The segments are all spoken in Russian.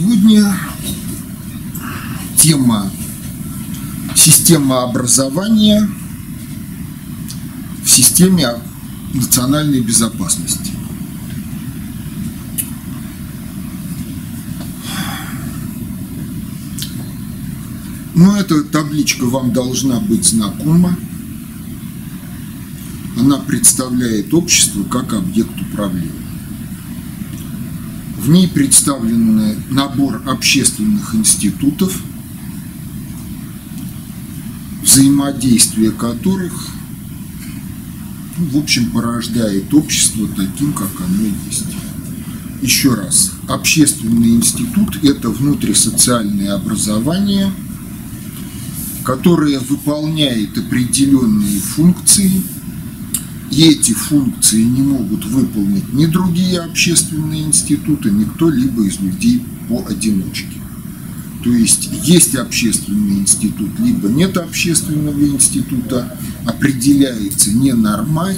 Сегодня тема система образования в системе национальной безопасности. Ну, эта табличка вам должна быть знакома. Она представляет общество как объект управления. В ней представлен набор общественных институтов, взаимодействие которых, ну, в общем, порождает общество таким, как оно есть. Еще раз, общественный институт – это внутрисоциальное образование, которое выполняет определенные функции – и эти функции не могут выполнить ни другие общественные институты, ни кто-либо из людей поодиночке. То есть есть общественный институт, либо нет общественного института, определяется не нормой,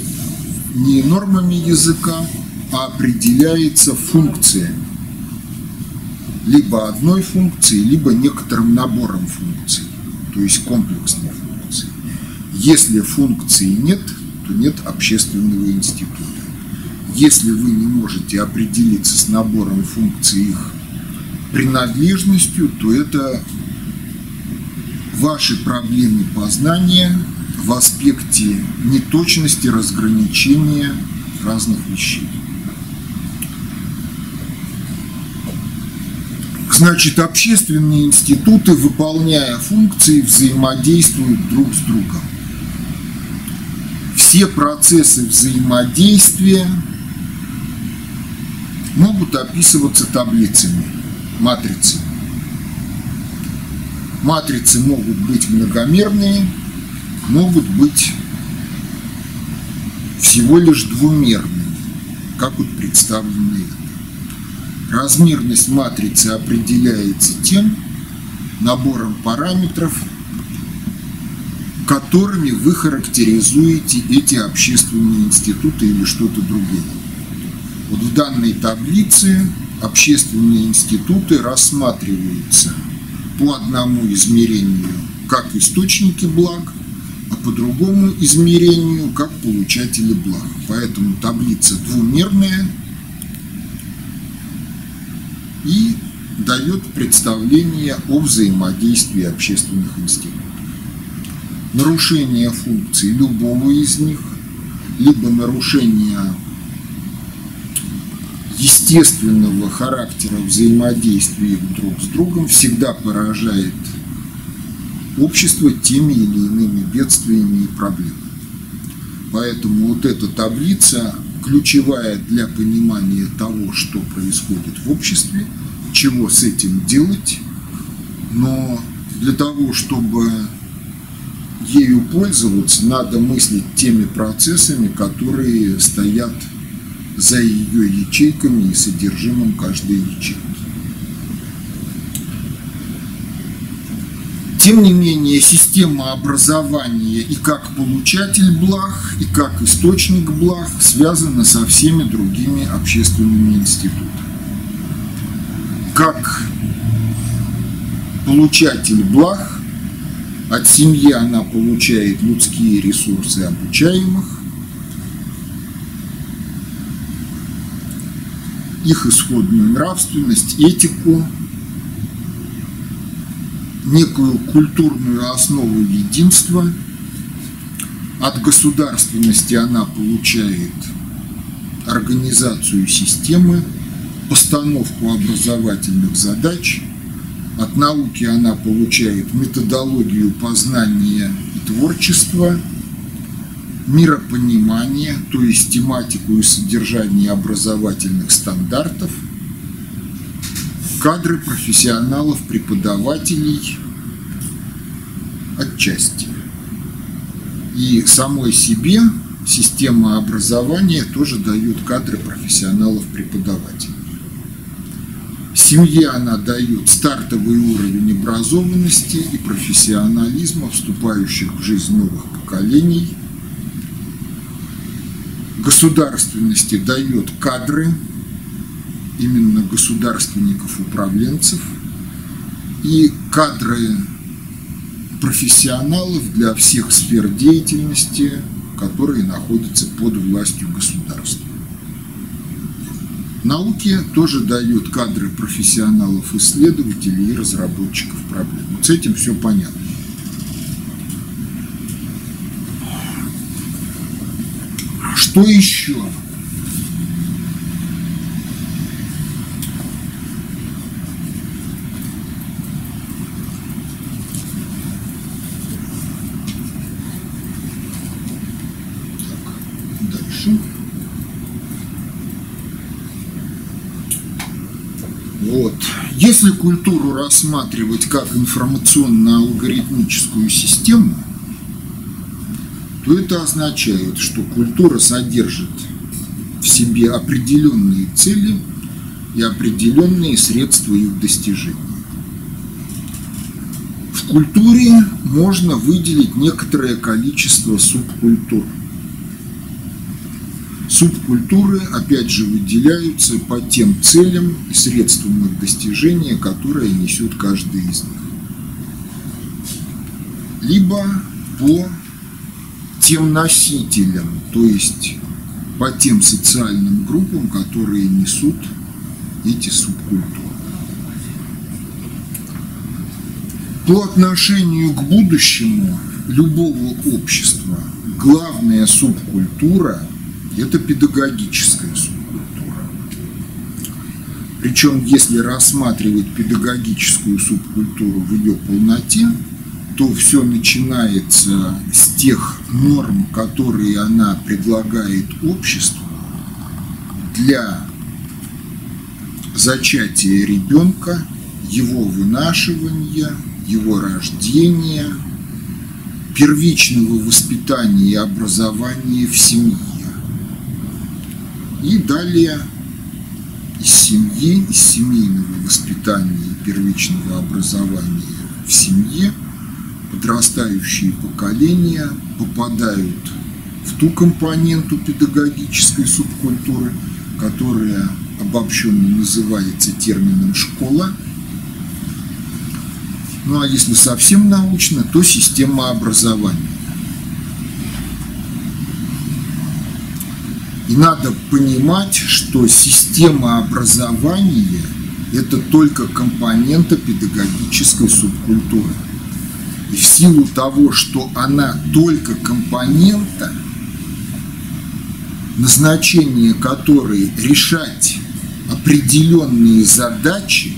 не нормами языка, а определяется функциями. Либо одной функцией, либо некоторым набором функций, то есть комплексной функции. Если функции нет – то нет общественного института. Если вы не можете определиться с набором функций их принадлежностью, то это ваши проблемы познания в аспекте неточности разграничения разных вещей. Значит, общественные институты, выполняя функции, взаимодействуют друг с другом все процессы взаимодействия могут описываться таблицами, матрицами. Матрицы могут быть многомерные, могут быть всего лишь двумерные, как вот представлены это. Размерность матрицы определяется тем набором параметров, которыми вы характеризуете эти общественные институты или что-то другое. Вот в данной таблице общественные институты рассматриваются по одному измерению как источники благ, а по другому измерению как получатели благ. Поэтому таблица двумерная и дает представление о взаимодействии общественных институтов нарушение функций любого из них, либо нарушение естественного характера взаимодействия друг с другом всегда поражает общество теми или иными бедствиями и проблемами. Поэтому вот эта таблица ключевая для понимания того, что происходит в обществе, чего с этим делать, но для того, чтобы ею пользоваться, надо мыслить теми процессами, которые стоят за ее ячейками и содержимым каждой ячейки. Тем не менее, система образования и как получатель благ, и как источник благ связана со всеми другими общественными институтами. Как получатель благ от семьи она получает людские ресурсы обучаемых, их исходную нравственность, этику, некую культурную основу единства. От государственности она получает организацию системы, постановку образовательных задач – от науки она получает методологию познания и творчества, миропонимание, то есть тематику и содержание образовательных стандартов, кадры профессионалов, преподавателей отчасти. И самой себе система образования тоже дает кадры профессионалов, преподавателей. Семье она дает стартовый уровень образованности и профессионализма, вступающих в жизнь новых поколений. Государственности дает кадры, именно государственников-управленцев и кадры профессионалов для всех сфер деятельности, которые находятся под властью государства. Науке тоже дают кадры профессионалов, исследователей и разработчиков проблем. Вот с этим все понятно. Что еще? дальше. Вот. Если культуру рассматривать как информационно-алгоритмическую систему, то это означает, что культура содержит в себе определенные цели и определенные средства их достижения. В культуре можно выделить некоторое количество субкультур. Субкультуры, опять же, выделяются по тем целям и средствам их достижения, которые несет каждый из них. Либо по тем носителям, то есть по тем социальным группам, которые несут эти субкультуры. По отношению к будущему любого общества главная субкультура – это педагогическая субкультура. Причем, если рассматривать педагогическую субкультуру в ее полноте, то все начинается с тех норм, которые она предлагает обществу для зачатия ребенка, его вынашивания, его рождения, первичного воспитания и образования в семье. И далее из семьи, из семейного воспитания первичного образования в семье – подрастающие поколения попадают в ту компоненту педагогической субкультуры, которая обобщенно называется термином «школа». Ну а если совсем научно, то система образования. И надо понимать, что система образования – это только компонента педагогической субкультуры – и в силу того, что она только компонента, назначение которой решать определенные задачи,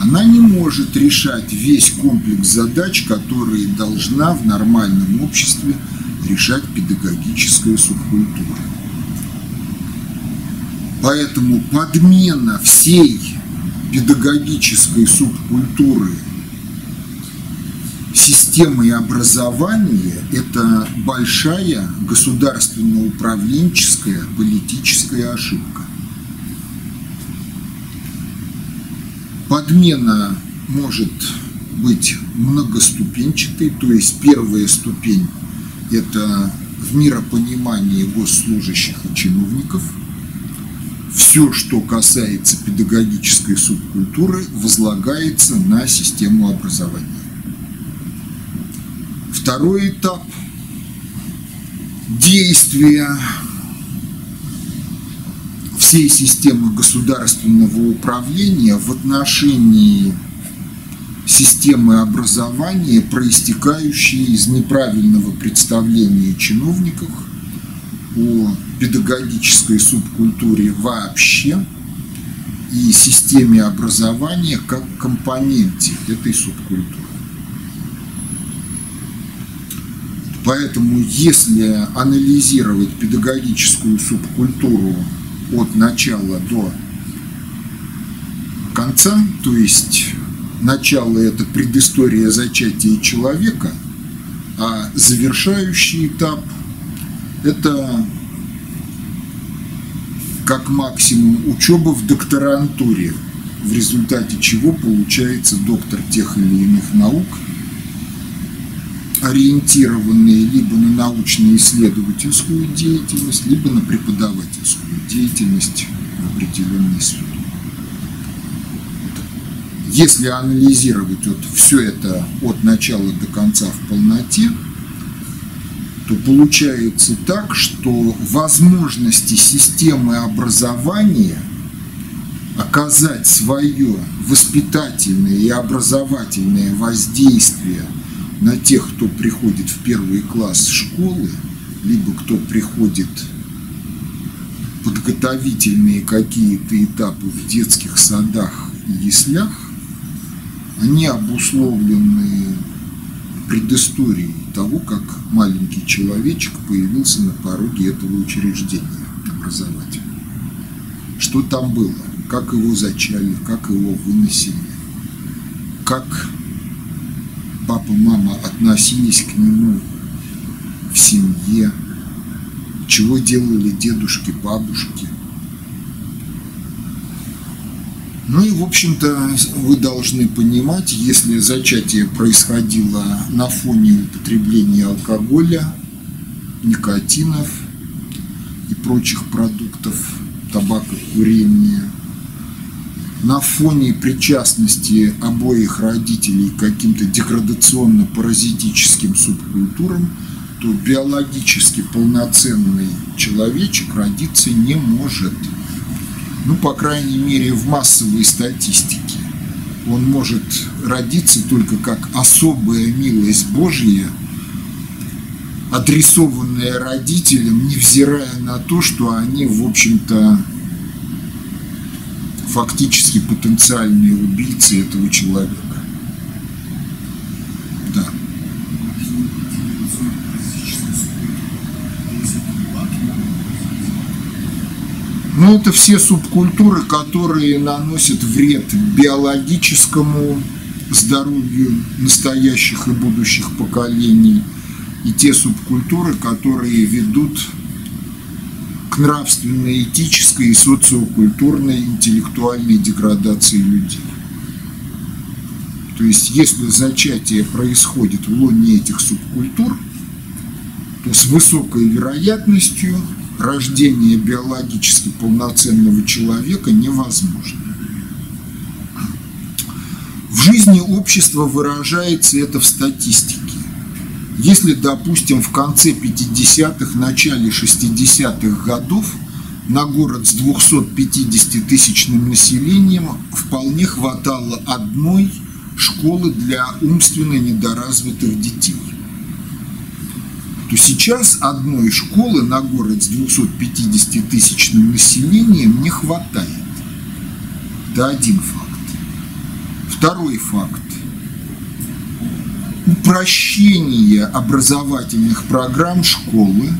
она не может решать весь комплекс задач, которые должна в нормальном обществе педагогическая субкультура. Поэтому подмена всей педагогической субкультуры – системой образования – это большая государственно-управленческая политическая ошибка. Подмена может быть многоступенчатой, то есть первая ступень – это в миропонимании госслужащих и чиновников. Все, что касается педагогической субкультуры, возлагается на систему образования. Второй этап действия всей системы государственного управления в отношении системы образования, проистекающие из неправильного представления чиновников о педагогической субкультуре вообще и системе образования как компоненте этой субкультуры. Поэтому, если анализировать педагогическую субкультуру от начала до конца, то есть начало – это предыстория зачатия человека, а завершающий этап – это как максимум учеба в докторантуре, в результате чего получается доктор тех или иных наук – ориентированные либо на научно-исследовательскую деятельность, либо на преподавательскую деятельность в определенной сфере. Если анализировать вот все это от начала до конца в полноте, то получается так, что возможности системы образования оказать свое воспитательное и образовательное воздействие на тех, кто приходит в первый класс школы, либо кто приходит подготовительные какие-то этапы в детских садах и яслях, они обусловлены предысторией того, как маленький человечек появился на пороге этого учреждения образовательного. Что там было, как его зачали, как его выносили, как папа, мама относились к нему в семье, чего делали дедушки, бабушки. Ну и, в общем-то, вы должны понимать, если зачатие происходило на фоне употребления алкоголя, никотинов и прочих продуктов, табака, курения, на фоне причастности обоих родителей к каким-то деградационно-паразитическим субкультурам, то биологически полноценный человечек родиться не может – ну, по крайней мере, в массовой статистике. Он может родиться только как особая милость Божья, адресованная родителям, невзирая на то, что они, в общем-то, фактически потенциальные убийцы этого человека. Ну, это все субкультуры, которые наносят вред биологическому здоровью настоящих и будущих поколений, и те субкультуры, которые ведут к нравственной, этической и социокультурной, интеллектуальной деградации людей. То есть, если зачатие происходит в лоне этих субкультур, то с высокой вероятностью рождение биологически полноценного человека невозможно. В жизни общества выражается это в статистике. Если, допустим, в конце 50-х, начале 60-х годов на город с 250-тысячным населением вполне хватало одной школы для умственно недоразвитых детей – то сейчас одной школы на город с 250-тысячным населением не хватает. Это один факт. Второй факт. Упрощение образовательных программ школы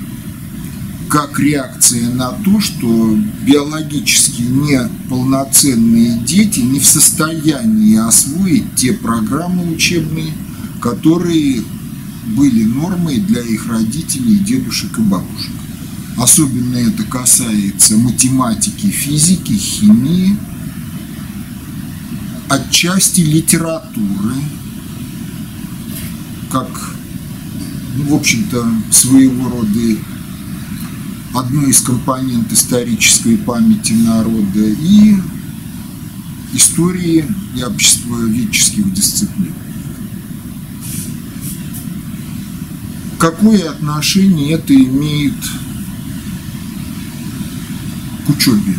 как реакция на то, что биологически неполноценные дети не в состоянии освоить те программы учебные, которые были нормой для их родителей, дедушек и бабушек. Особенно это касается математики, физики, химии, отчасти литературы, как, ну, в общем-то, своего рода одной из компонент исторической памяти народа и истории и обществоведческих дисциплин. Какое отношение это имеет к учебе?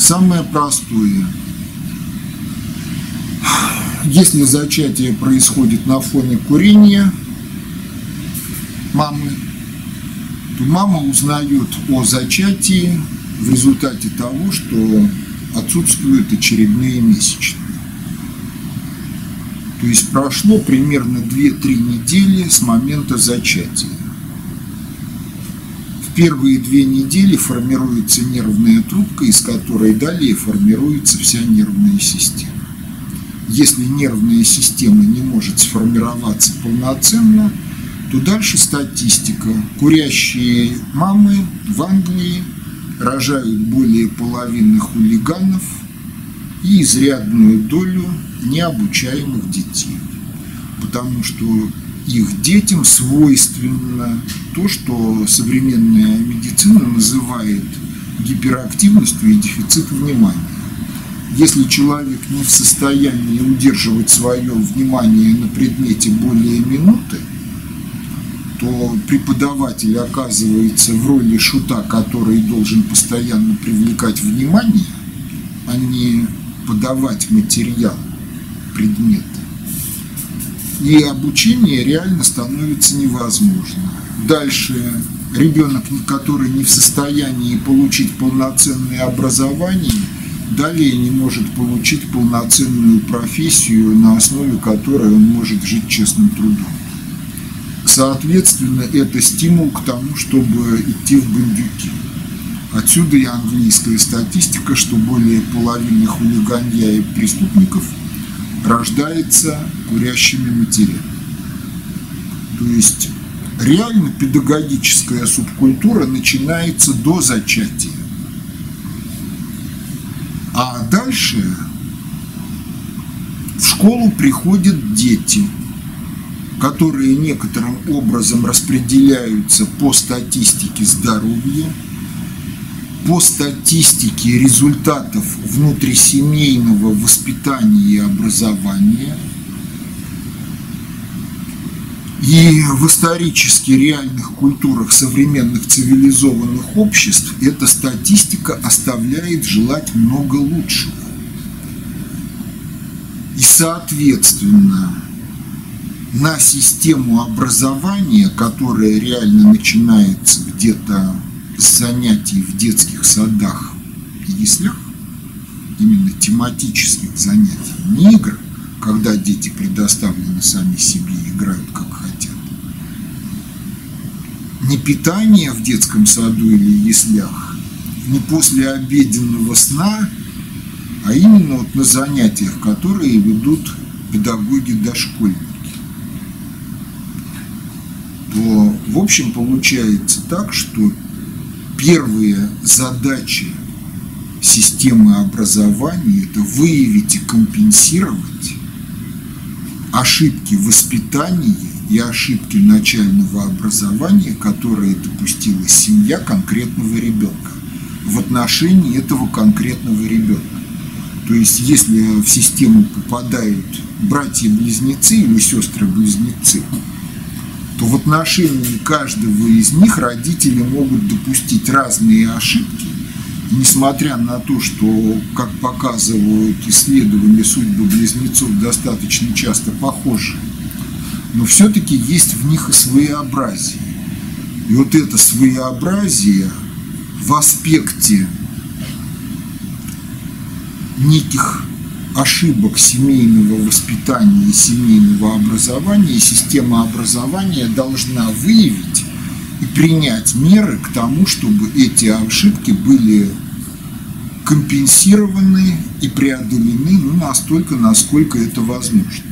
Самое простое. Если зачатие происходит на фоне курения мамы, то мама узнает о зачатии в результате того, что отсутствуют очередные месячные. То есть прошло примерно 2-3 недели с момента зачатия. В первые две недели формируется нервная трубка, из которой далее формируется вся нервная система. Если нервная система не может сформироваться полноценно, то дальше статистика. Курящие мамы в Англии рожают более половины хулиганов и изрядную долю необучаемых детей, потому что их детям свойственно то, что современная медицина называет гиперактивностью и дефицитом внимания. Если человек не в состоянии удерживать свое внимание на предмете более минуты, то преподаватель оказывается в роли шута, который должен постоянно привлекать внимание, а не подавать материал, предметы. И обучение реально становится невозможно. Дальше ребенок, который не в состоянии получить полноценное образование, далее не может получить полноценную профессию, на основе которой он может жить честным трудом. Соответственно, это стимул к тому, чтобы идти в бандюки. Отсюда и английская статистика, что более половины хулиганья и преступников рождается курящими матерями. То есть реально педагогическая субкультура начинается до зачатия. А дальше в школу приходят дети – которые некоторым образом распределяются по статистике здоровья, по статистике результатов внутрисемейного воспитания и образования. И в исторически реальных культурах современных цивилизованных обществ эта статистика оставляет желать много лучшего. И, соответственно, на систему образования, которая реально начинается где-то занятий в детских садах и яслях, именно тематических занятий, не игр, когда дети предоставлены сами себе и играют как хотят. Не питание в детском саду или яслях, не после обеденного сна, а именно вот на занятиях, которые ведут педагоги-дошкольники то в общем получается так, что первые задачи системы образования – это выявить и компенсировать ошибки воспитания и ошибки начального образования, которые допустила семья конкретного ребенка в отношении этого конкретного ребенка. То есть, если в систему попадают братья-близнецы или сестры-близнецы, то в отношении каждого из них родители могут допустить разные ошибки, несмотря на то, что, как показывают исследования, судьбы близнецов достаточно часто похожи, но все-таки есть в них и своеобразие. И вот это своеобразие в аспекте неких ошибок семейного воспитания и семейного образования, система образования должна выявить и принять меры к тому, чтобы эти ошибки были компенсированы и преодолены ну, настолько, насколько это возможно.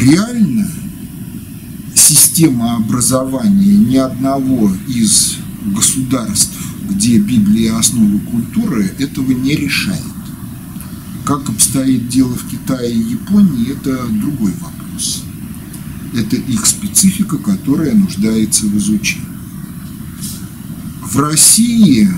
Реально система образования ни одного из государств где Библия основа культуры, этого не решает. Как обстоит дело в Китае и Японии, это другой вопрос. Это их специфика, которая нуждается в изучении. В России,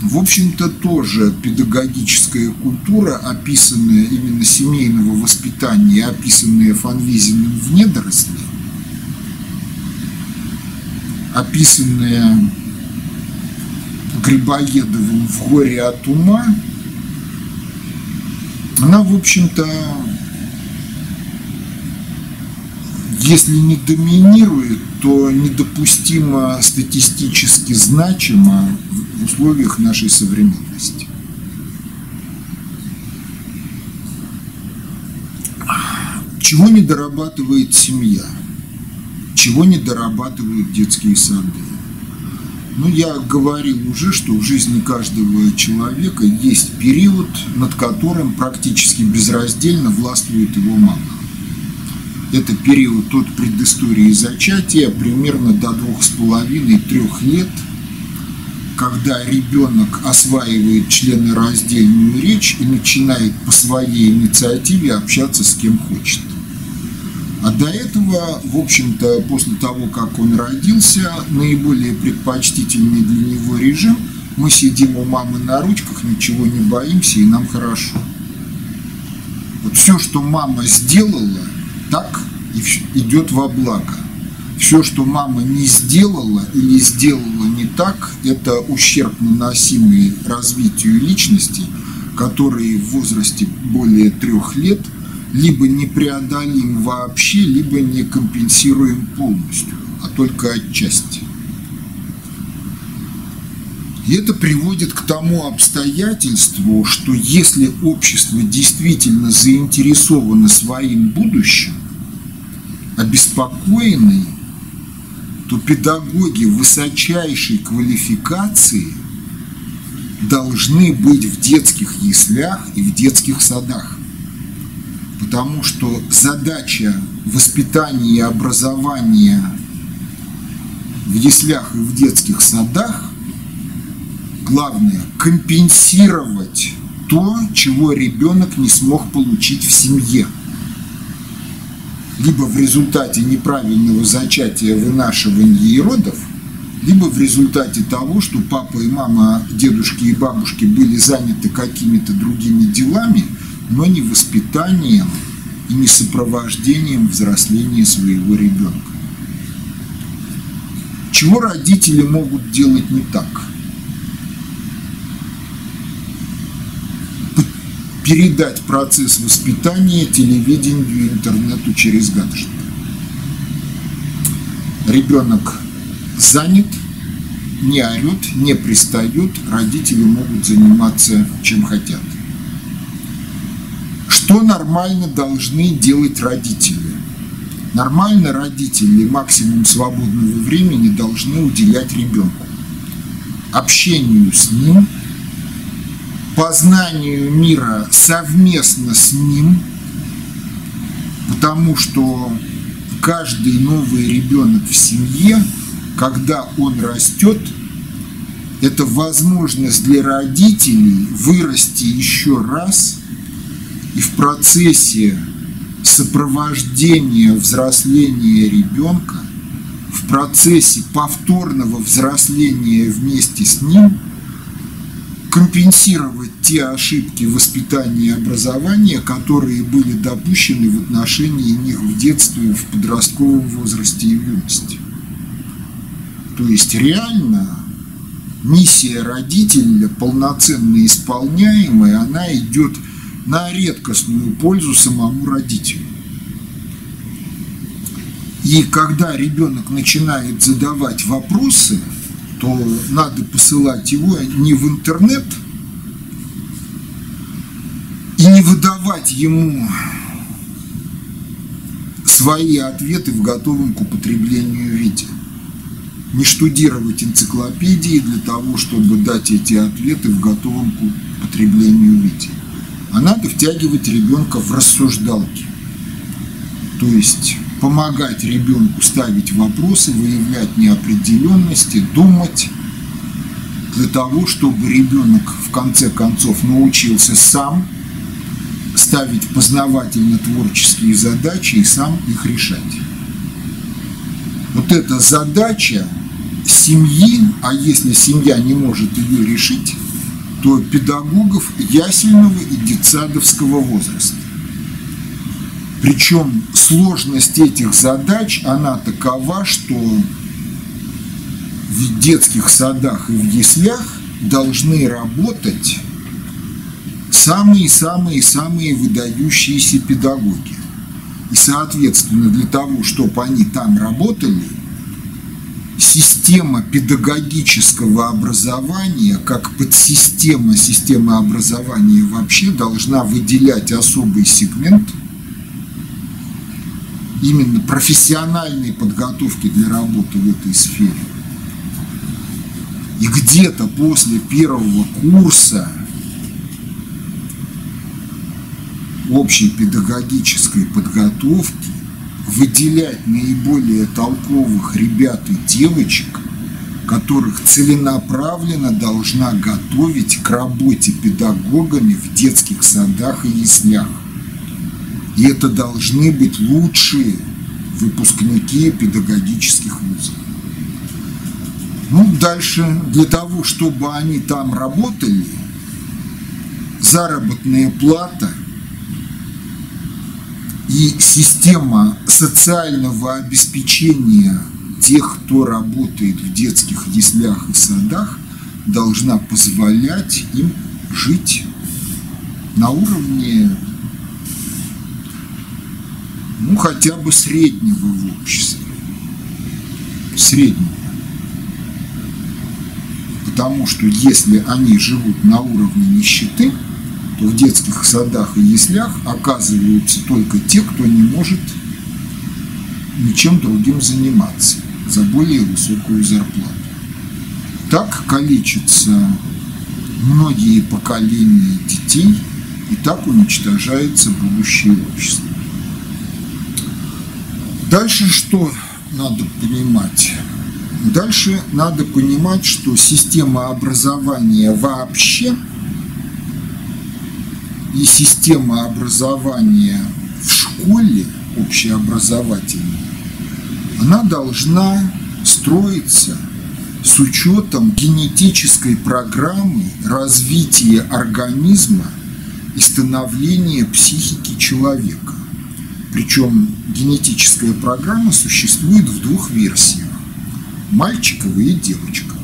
в общем-то, тоже педагогическая культура, описанная именно семейного воспитания, описанная Фанвизиным в «Недоросле», описанная Грибоедовым в «Горе от ума», она, в общем-то, если не доминирует, то недопустимо статистически значимо в условиях нашей современности. Чего не дорабатывает семья? Чего не дорабатывают детские сады? Ну, я говорил уже, что в жизни каждого человека есть период, над которым практически безраздельно властвует его мама. Это период от предыстории зачатия примерно до двух с половиной-трех лет, когда ребенок осваивает членораздельную речь и начинает по своей инициативе общаться с кем хочет. А до этого, в общем-то, после того, как он родился, наиболее предпочтительный для него режим – мы сидим у мамы на ручках, ничего не боимся, и нам хорошо. Вот все, что мама сделала, так идет во благо. Все, что мама не сделала или сделала не так, это ущерб, наносимый развитию личности, которые в возрасте более трех лет либо не преодолим вообще, либо не компенсируем полностью, а только отчасти. И это приводит к тому обстоятельству, что если общество действительно заинтересовано своим будущим, обеспокоены, то педагоги высочайшей квалификации должны быть в детских яслях и в детских садах. Потому что задача воспитания и образования в яслях и в детских садах главное – компенсировать то, чего ребенок не смог получить в семье. Либо в результате неправильного зачатия, вынашивания и родов, либо в результате того, что папа и мама, дедушки и бабушки были заняты какими-то другими делами, но не воспитанием и не сопровождением взросления своего ребенка. Чего родители могут делать не так – передать процесс воспитания телевидению интернету через гаджет. Ребенок занят, не орет, не пристает, родители могут заниматься чем хотят. Что нормально должны делать родители? Нормально родители максимум свободного времени должны уделять ребенку. Общению с ним – познанию мира совместно с ним, потому что каждый новый ребенок в семье, когда он растет, это возможность для родителей вырасти еще раз и в процессе сопровождения взросления ребенка, в процессе повторного взросления вместе с ним – компенсировать те ошибки воспитания и образования, которые были допущены в отношении них в детстве, в подростковом возрасте и в юности. То есть реально миссия родителя, полноценно исполняемая, она идет на редкостную пользу самому родителю. И когда ребенок начинает задавать вопросы – то надо посылать его не в интернет и не выдавать ему свои ответы в готовом к употреблению виде. Не штудировать энциклопедии для того, чтобы дать эти ответы в готовом к употреблению виде. А надо втягивать ребенка в рассуждалки. То есть помогать ребенку ставить вопросы, выявлять неопределенности, думать, для того, чтобы ребенок в конце концов научился сам ставить познавательно-творческие задачи и сам их решать. Вот эта задача семьи, а если семья не может ее решить, то педагогов ясельного и детсадовского возраста. Причем сложность этих задач, она такова, что в детских садах и в яслях должны работать самые-самые-самые выдающиеся педагоги. И, соответственно, для того, чтобы они там работали, система педагогического образования, как подсистема системы образования вообще, должна выделять особый сегмент – именно профессиональной подготовки для работы в этой сфере. И где-то после первого курса общей педагогической подготовки выделять наиболее толковых ребят и девочек, которых целенаправленно должна готовить к работе педагогами в детских садах и яслях. И это должны быть лучшие выпускники педагогических вузов. Ну, дальше, для того, чтобы они там работали, заработная плата и система социального обеспечения тех, кто работает в детских яслях и садах, должна позволять им жить на уровне ну, хотя бы среднего в обществе. Среднего. Потому что если они живут на уровне нищеты, в детских садах и яслях оказываются только те, кто не может ничем другим заниматься за более высокую зарплату. Так калечатся многие поколения детей, и так уничтожается будущее общество. Дальше что надо понимать? Дальше надо понимать, что система образования вообще и система образования в школе общеобразовательной, она должна строиться с учетом генетической программы развития организма и становления психики человека. Причем генетическая программа существует в двух версиях – мальчиковой и девочковой.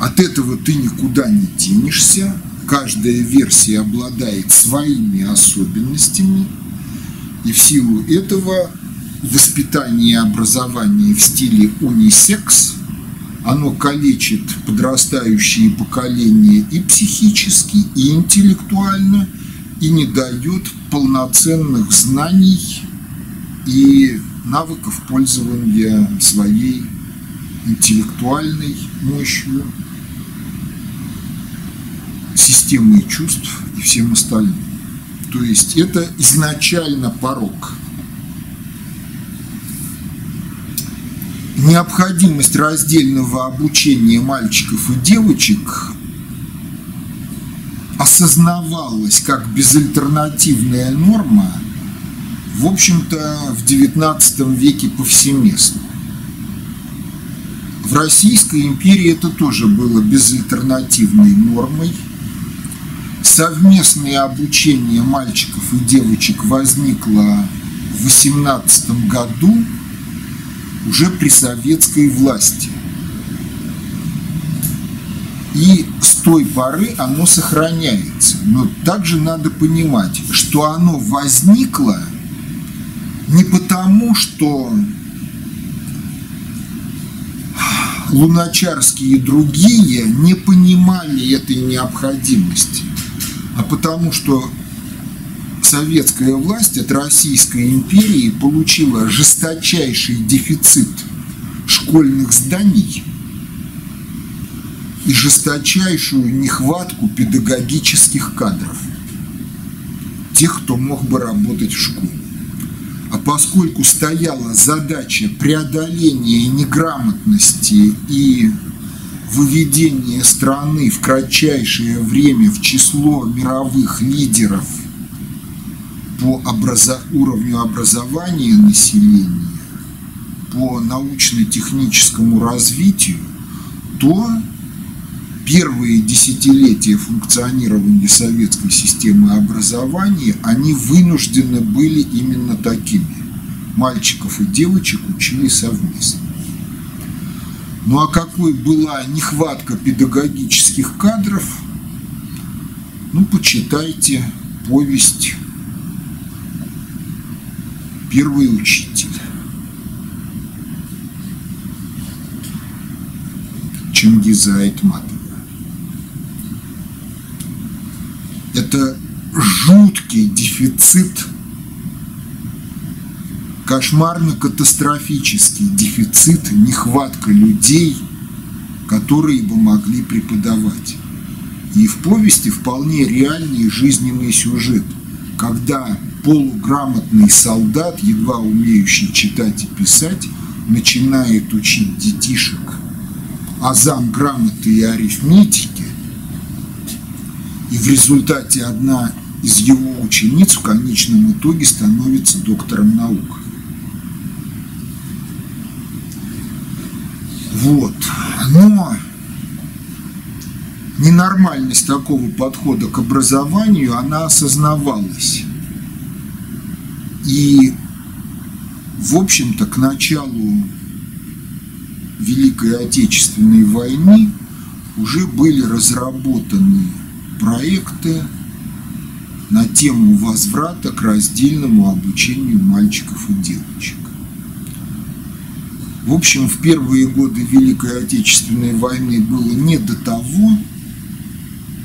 От этого ты никуда не денешься, каждая версия обладает своими особенностями, и в силу этого воспитание и образование в стиле унисекс, оно калечит подрастающие поколения и психически, и интеллектуально, и не дает полноценных знаний и навыков пользования своей интеллектуальной мощью, системой чувств и всем остальным. То есть это изначально порог. Необходимость раздельного обучения мальчиков и девочек осознавалась как безальтернативная норма, в общем-то, в XIX веке повсеместно. В Российской империи это тоже было безальтернативной нормой. Совместное обучение мальчиков и девочек возникло в 18 году уже при советской власти. И с той поры оно сохраняется. Но также надо понимать, что оно возникло не потому, что Луначарские и другие не понимали этой необходимости, а потому что советская власть от Российской империи получила жесточайший дефицит школьных зданий и жесточайшую нехватку педагогических кадров, тех, кто мог бы работать в школе. А поскольку стояла задача преодоления неграмотности и выведения страны в кратчайшее время в число мировых лидеров по образо... уровню образования населения, по научно-техническому развитию, то первые десятилетия функционирования советской системы образования, они вынуждены были именно такими. Мальчиков и девочек учили совместно. Ну а какой была нехватка педагогических кадров, ну почитайте повесть первый учитель. Чингиза Айтматова. Это жуткий дефицит, кошмарно-катастрофический дефицит, нехватка людей, которые бы могли преподавать. И в повести вполне реальный жизненный сюжет, когда полуграмотный солдат, едва умеющий читать и писать, начинает учить детишек азам грамоты и арифметики, и в результате одна из его учениц в конечном итоге становится доктором наук. Вот. Но ненормальность такого подхода к образованию, она осознавалась. И, в общем-то, к началу Великой Отечественной войны уже были разработаны проекты на тему возврата к раздельному обучению мальчиков и девочек. В общем, в первые годы Великой Отечественной войны было не до того,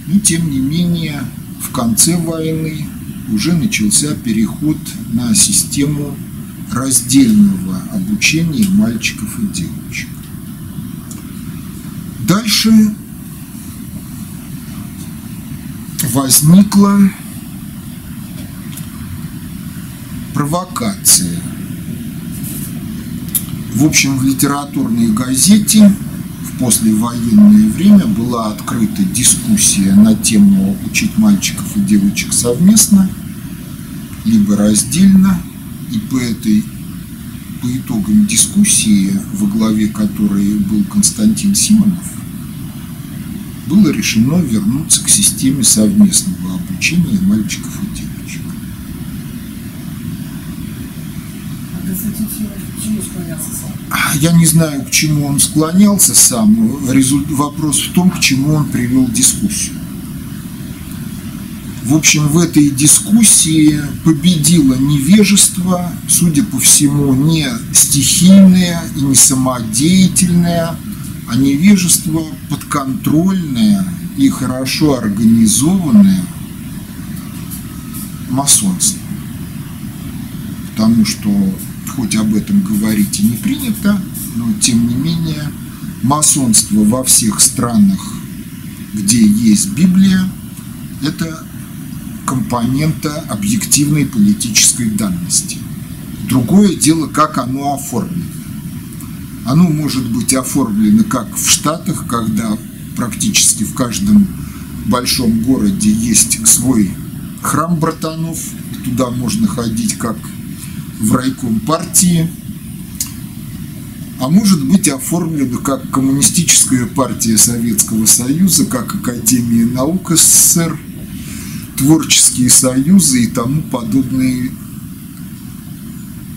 но тем не менее в конце войны уже начался переход на систему раздельного обучения мальчиков и девочек. Дальше возникла провокация. В общем, в литературной газете в послевоенное время была открыта дискуссия на тему учить мальчиков и девочек совместно, либо раздельно. И по этой по итогам дискуссии, во главе которой был Константин Симонов, было решено вернуться к системе совместного обучения мальчиков и девочек. А я не знаю, к чему он склонялся сам. Вопрос в том, к чему он привел дискуссию. В общем, в этой дискуссии победило невежество, судя по всему, не стихийное и не самодеятельное, а невежество подконтрольное и хорошо организованное масонство. Потому что, хоть об этом говорить и не принято, но тем не менее масонство во всех странах, где есть Библия, это компонента объективной политической данности. Другое дело, как оно оформлено. Оно может быть оформлено как в Штатах, когда практически в каждом большом городе есть свой храм братанов, туда можно ходить как в райком партии, а может быть оформлено как Коммунистическая партия Советского Союза, как Академия наук СССР – творческие союзы и тому подобные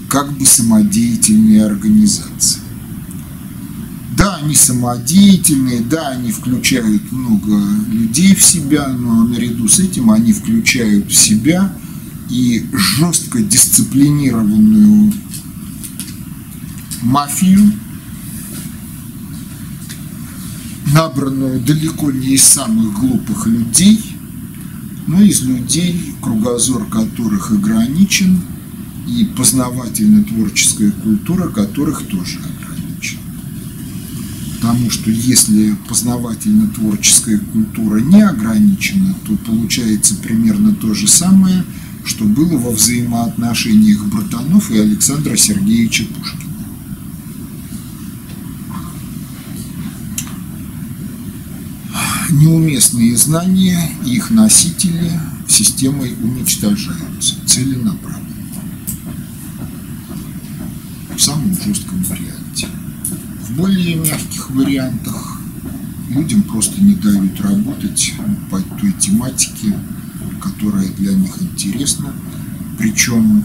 как бы самодеятельные организации. Да, они самодеятельные, да, они включают много людей в себя, но наряду с этим они включают в себя и жестко дисциплинированную мафию, набранную далеко не из самых глупых людей – но из людей, кругозор которых ограничен, и познавательно-творческая культура которых тоже ограничена. Потому что если познавательно-творческая культура не ограничена, то получается примерно то же самое, что было во взаимоотношениях Братанов и Александра Сергеевича Пушкина. неуместные знания и их носители системой уничтожаются целенаправленно. В самом жестком варианте. В более мягких вариантах людям просто не дают работать по той тематике, которая для них интересна. Причем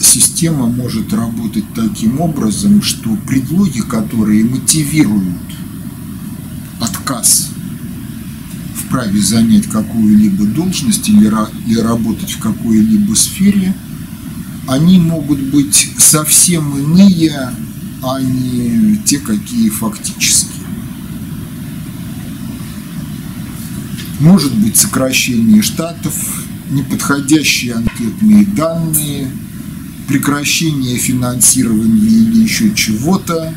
система может работать таким образом, что предлоги, которые мотивируют отказ в праве занять какую-либо должность или, или работать в какой-либо сфере, они могут быть совсем иные, а не те, какие фактически. Может быть сокращение штатов, неподходящие анкетные данные, прекращение финансирования или еще чего-то,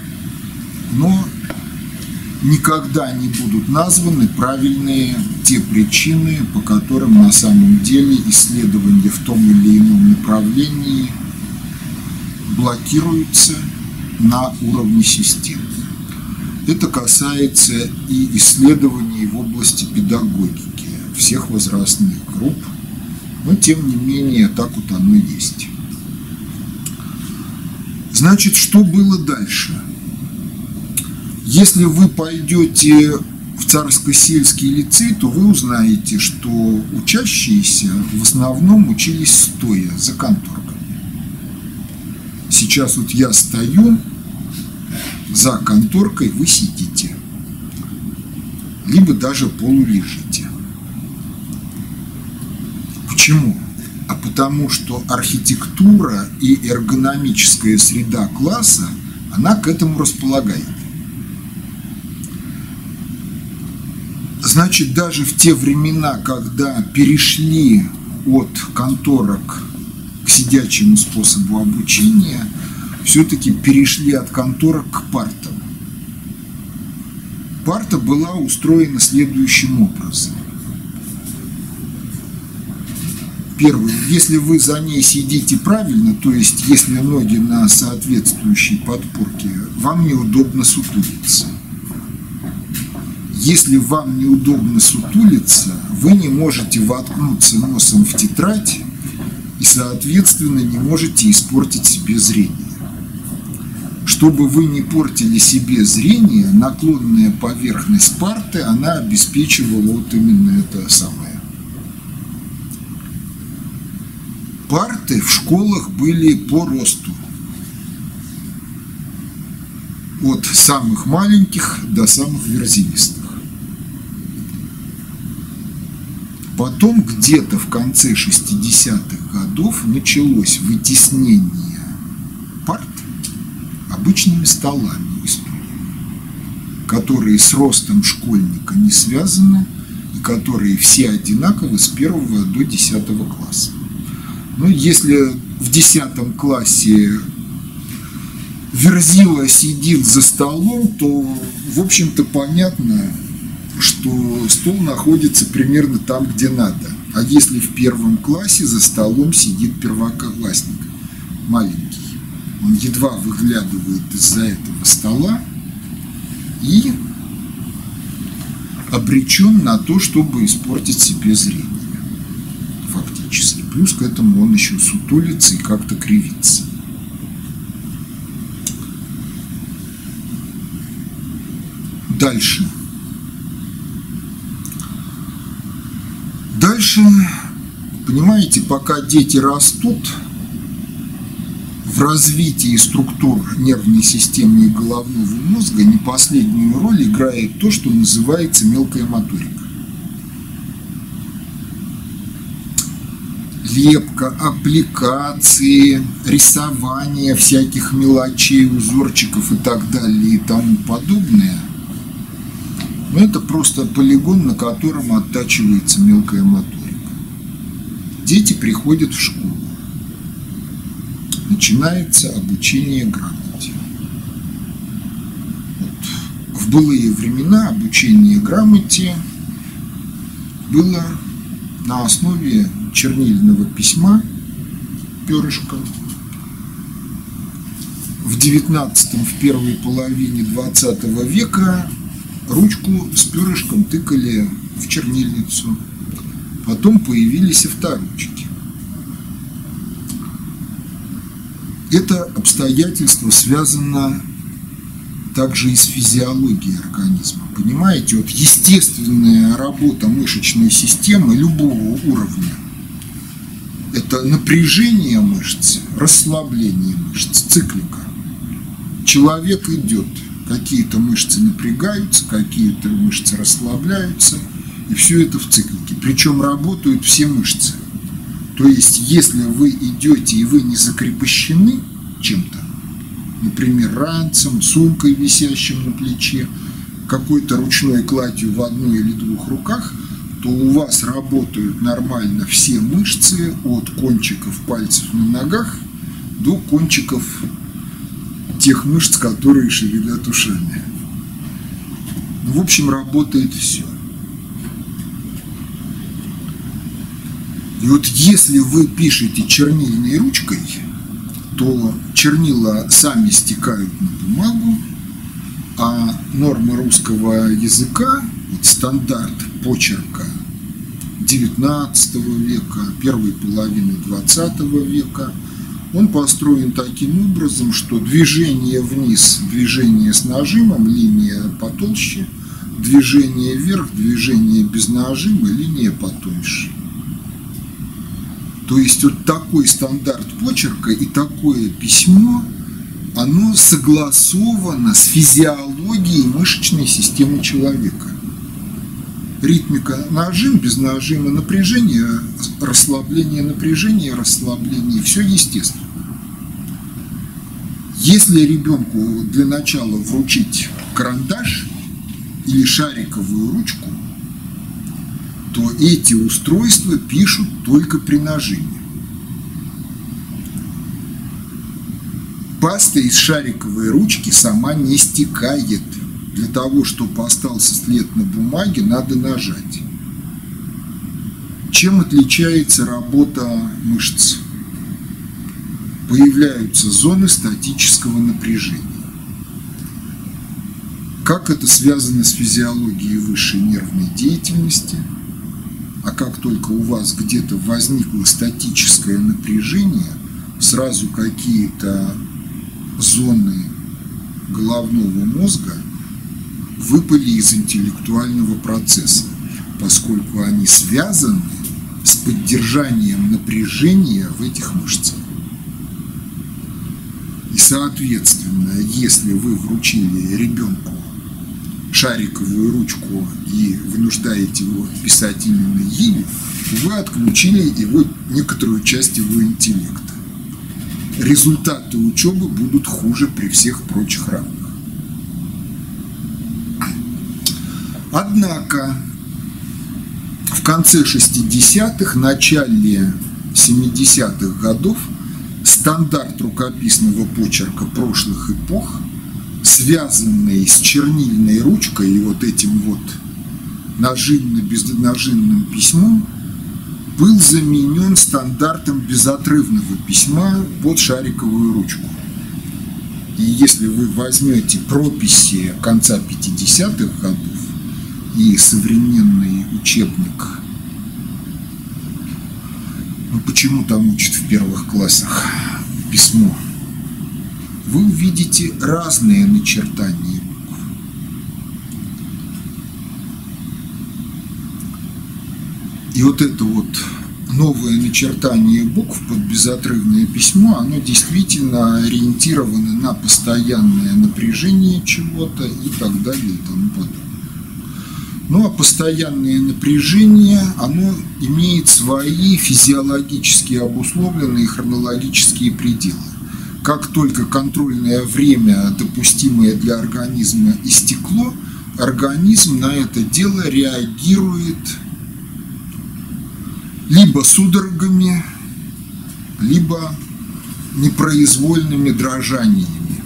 но никогда не будут названы правильные те причины, по которым на самом деле исследования в том или ином направлении блокируются на уровне системы. Это касается и исследований в области педагогики. всех возрастных групп. Но тем не менее, так вот оно есть. Значит, что было дальше? Если вы пойдете в Царско-сельский лицей, то вы узнаете, что учащиеся в основном учились стоя за конторками. Сейчас вот я стою за конторкой, вы сидите, либо даже полулежите. Почему? А потому что архитектура и эргономическая среда класса, она к этому располагает. Значит, даже в те времена, когда перешли от конторок к сидячему способу обучения, все-таки перешли от конторок к партам. Парта была устроена следующим образом. Первый, если вы за ней сидите правильно, то есть если ноги на соответствующей подпорке, вам неудобно сутулиться. Если вам неудобно сутулиться, вы не можете воткнуться носом в тетрадь и, соответственно, не можете испортить себе зрение. Чтобы вы не портили себе зрение, наклонная поверхность парты, она обеспечивала вот именно это самое. Парты в школах были по росту. От самых маленьких до самых верзилистых. Потом где-то в конце 60-х годов началось вытеснение обычными столами которые с ростом школьника не связаны и которые все одинаковы с первого до десятого класса. Но если в десятом классе Верзила сидит за столом, то, в общем-то, понятно, что стол находится примерно там, где надо. А если в первом классе за столом сидит первоклассник, маленький, он едва выглядывает из-за этого стола и обречен на то, чтобы испортить себе зрение, фактически. Плюс к этому он еще сутулится и как-то кривится. Дальше. Дальше, понимаете, пока дети растут, в развитии структур нервной системы и головного мозга не последнюю роль играет то, что называется мелкая моторика. Лепка, аппликации, рисование всяких мелочей, узорчиков и так далее и тому подобное – но это просто полигон, на котором оттачивается мелкая моторика. Дети приходят в школу. Начинается обучение грамоте. Вот. В былые времена обучение грамоте было на основе чернильного письма перышком. В 19 в первой половине 20 века ручку с перышком тыкали в чернильницу. Потом появились авторучки. Это обстоятельство связано также и с физиологией организма. Понимаете, вот естественная работа мышечной системы любого уровня – это напряжение мышц, расслабление мышц, циклика. Человек идет – какие-то мышцы напрягаются, какие-то мышцы расслабляются, и все это в циклике. Причем работают все мышцы. То есть, если вы идете и вы не закрепощены чем-то, например, ранцем, сумкой, висящим на плече, какой-то ручной кладью в одной или двух руках, то у вас работают нормально все мышцы от кончиков пальцев на ногах до кончиков тех мышц, которые шевелят ушами. В общем, работает все. И вот если вы пишете чернильной ручкой, то чернила сами стекают на бумагу, а нормы русского языка, вот стандарт почерка XIX века, первой половины XX века. Он построен таким образом, что движение вниз, движение с нажимом, линия потолще, движение вверх, движение без нажима, линия потоньше. То есть вот такой стандарт почерка и такое письмо, оно согласовано с физиологией мышечной системы человека. Ритмика нажим, без нажима, напряжение, расслабление, напряжение, расслабление, все естественно. Если ребенку для начала вручить карандаш или шариковую ручку, то эти устройства пишут только при нажиме. Паста из шариковой ручки сама не стекает. Для того, чтобы остался след на бумаге, надо нажать. Чем отличается работа мышц? Появляются зоны статического напряжения. Как это связано с физиологией высшей нервной деятельности – а как только у вас где-то возникло статическое напряжение, сразу какие-то зоны головного мозга выпали из интеллектуального процесса, поскольку они связаны с поддержанием напряжения в этих мышцах. И, соответственно, если вы вручили ребенку шариковую ручку и вынуждаете его писать именно ею, вы отключили его некоторую часть его интеллекта. Результаты учебы будут хуже при всех прочих равных. Однако в конце 60-х, начале 70-х годов стандарт рукописного почерка прошлых эпох – связанный с чернильной ручкой и вот этим вот нажимно-безнажимным письмом, был заменен стандартом безотрывного письма под шариковую ручку. И если вы возьмете прописи конца 50-х годов и современный учебник, ну почему там учат в первых классах письмо, вы увидите разные начертания букв. И вот это вот новое начертание букв под безотрывное письмо, оно действительно ориентировано на постоянное напряжение чего-то и так далее и тому подобное. Ну а постоянное напряжение, оно имеет свои физиологически обусловленные хронологические пределы как только контрольное время, допустимое для организма, истекло, организм на это дело реагирует либо судорогами, либо непроизвольными дрожаниями.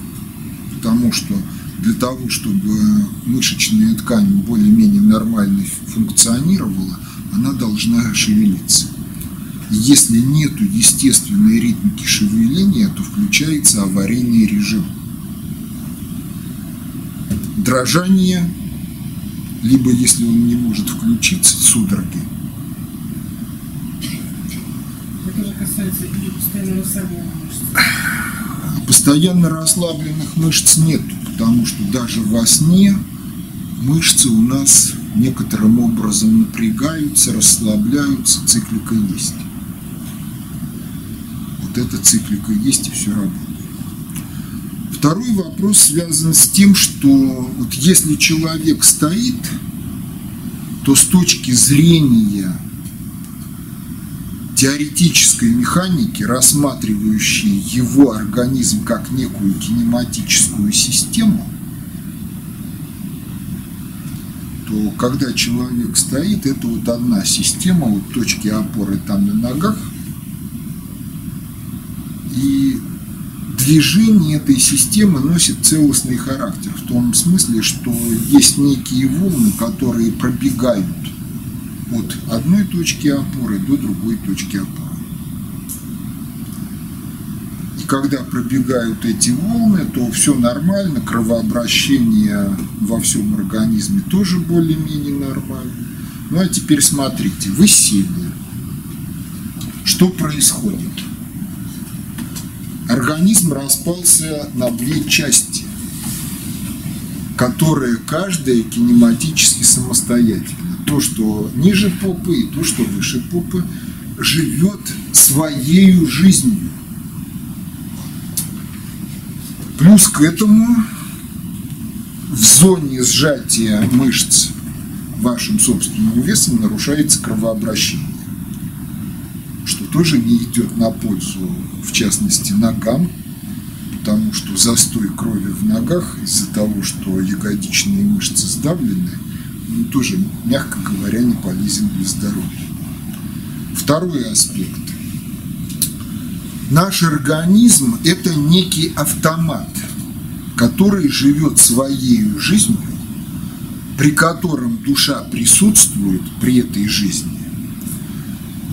Потому что для того, чтобы мышечная ткань более-менее нормально функционировала, она должна шевелиться. Если нет естественной ритмики шевеления, то включается аварийный режим. Дрожание, либо если он не может включиться, судороги. Это же касается и постоянно расслабленных мышц. Постоянно расслабленных мышц нет, потому что даже во сне мышцы у нас некоторым образом напрягаются, расслабляются, циклика есть вот эта циклика есть и все работает. Второй вопрос связан с тем, что вот если человек стоит, то с точки зрения теоретической механики, рассматривающей его организм как некую кинематическую систему, то когда человек стоит, это вот одна система, вот точки опоры там на ногах – и движение этой системы носит целостный характер в том смысле, что есть некие волны, которые пробегают от одной точки опоры до другой точки опоры. И когда пробегают эти волны, то все нормально, кровообращение во всем организме тоже более-менее нормально. Ну а теперь смотрите, вы сели. Что происходит? Организм распался на две части, которые каждая кинематически самостоятельна. То, что ниже попы и то, что выше попы, живет своей жизнью. Плюс к этому в зоне сжатия мышц вашим собственным весом нарушается кровообращение, тоже не идет на пользу, в частности, ногам, потому что застой крови в ногах из-за того, что ягодичные мышцы сдавлены, ну, тоже, мягко говоря, не полезен для здоровья. Второй аспект. Наш организм – это некий автомат, который живет своей жизнью при котором душа присутствует при этой жизни,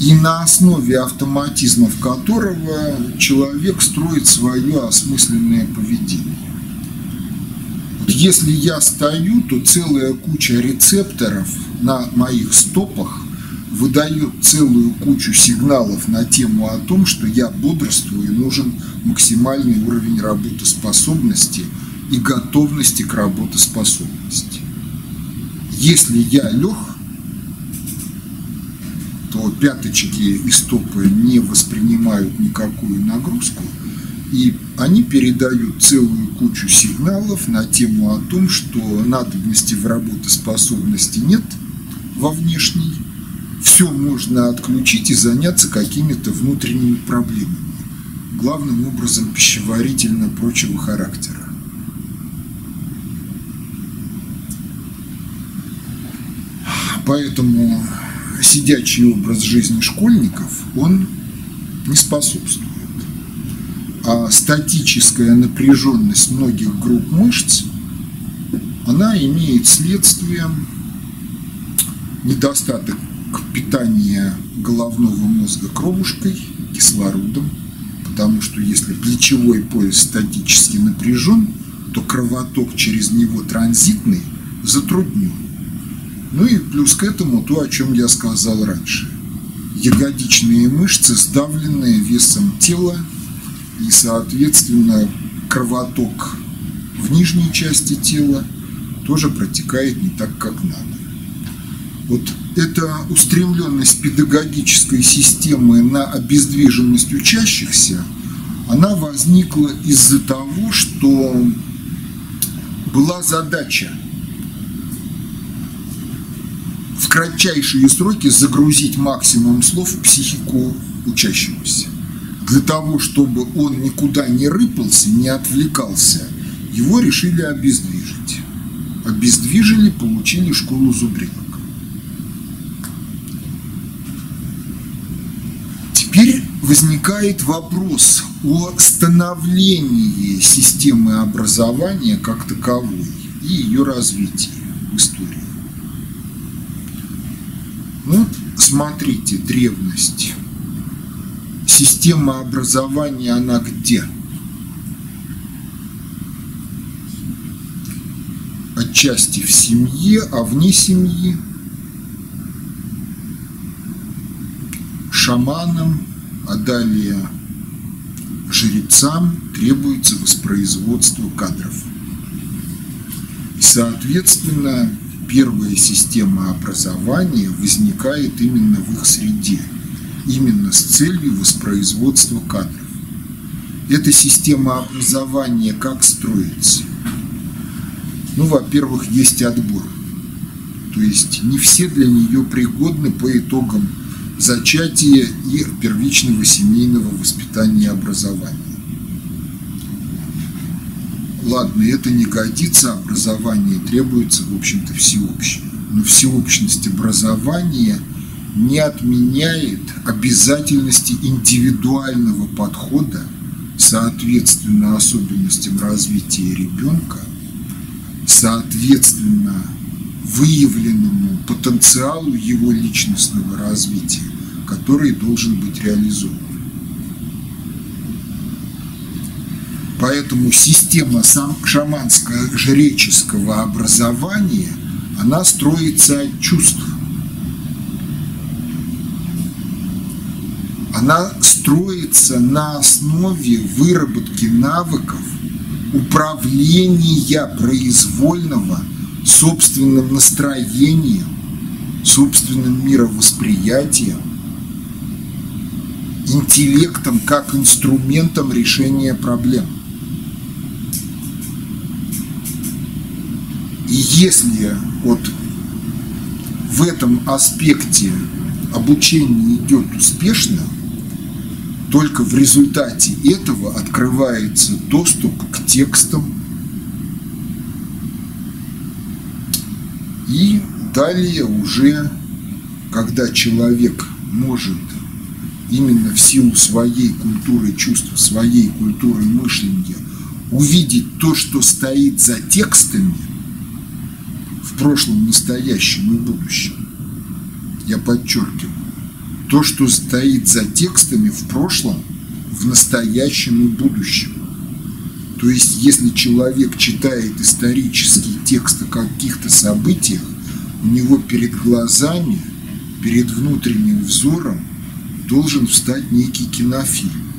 и на основе автоматизмов которого человек строит свое осмысленное поведение. Если я стою, то целая куча рецепторов на моих стопах выдает целую кучу сигналов на тему о том, что я бодрствую, нужен максимальный уровень работоспособности и готовности к работоспособности. Если я лег, то пяточки и стопы не воспринимают никакую нагрузку, и они передают целую кучу сигналов на тему о том, что надобности в работоспособности нет во внешней, все можно отключить и заняться какими-то внутренними проблемами, главным образом пищеварительно-прочего характера. Поэтому сидячий образ жизни школьников, он не способствует. А статическая напряженность многих групп мышц, она имеет следствием недостаток питания головного мозга кровушкой, кислородом, потому что если плечевой пояс статически напряжен, то кровоток через него транзитный затруднен. Ну и плюс к этому то, о чем я сказал раньше. Ягодичные мышцы, сдавленные весом тела, и, соответственно, кровоток в нижней части тела тоже протекает не так, как надо. Вот эта устремленность педагогической системы на обездвиженность учащихся, она возникла из-за того, что была задача – в кратчайшие сроки загрузить максимум слов в психику учащегося. Для того, чтобы он никуда не рыпался, не отвлекался, его решили обездвижить. Обездвижили, получили школу зубринок. Теперь возникает вопрос о становлении системы образования как таковой и ее развитии в истории. Ну, смотрите, древность. Система образования, она где? Отчасти в семье, а вне семьи шаманам, а далее жрецам требуется воспроизводство кадров. И, соответственно, первая система образования возникает именно в их среде, именно с целью воспроизводства кадров. Эта система образования как строится? Ну, во-первых, есть отбор. То есть не все для нее пригодны по итогам зачатия и первичного семейного воспитания и образования. Ладно, это не годится, образование требуется, в общем-то, всеобщее. Но всеобщность образования не отменяет обязательности индивидуального подхода, соответственно особенностям развития ребенка, соответственно выявленному потенциалу его личностного развития, который должен быть реализован. Поэтому система шаманского жреческого образования, она строится от чувств. Она строится на основе выработки навыков управления произвольного собственным настроением, собственным мировосприятием, интеллектом как инструментом решения проблем. И если вот в этом аспекте обучение идет успешно, только в результате этого открывается доступ к текстам и далее уже, когда человек может именно в силу своей культуры чувств, своей культуры мышления увидеть то, что стоит за текстами в прошлом, настоящем и будущем. Я подчеркиваю. То, что стоит за текстами в прошлом, в настоящем и будущем. То есть, если человек читает исторический текст о каких-то событиях, у него перед глазами, перед внутренним взором должен встать некий кинофильм.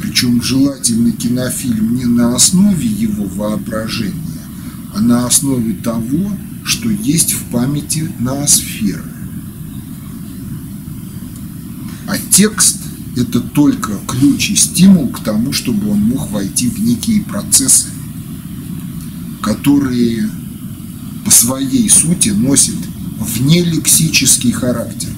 Причем желательно кинофильм не на основе его воображения, а на основе того, что есть в памяти ноосферы. А текст – это только ключ и стимул к тому, чтобы он мог войти в некие процессы, которые по своей сути носят внелексический характер.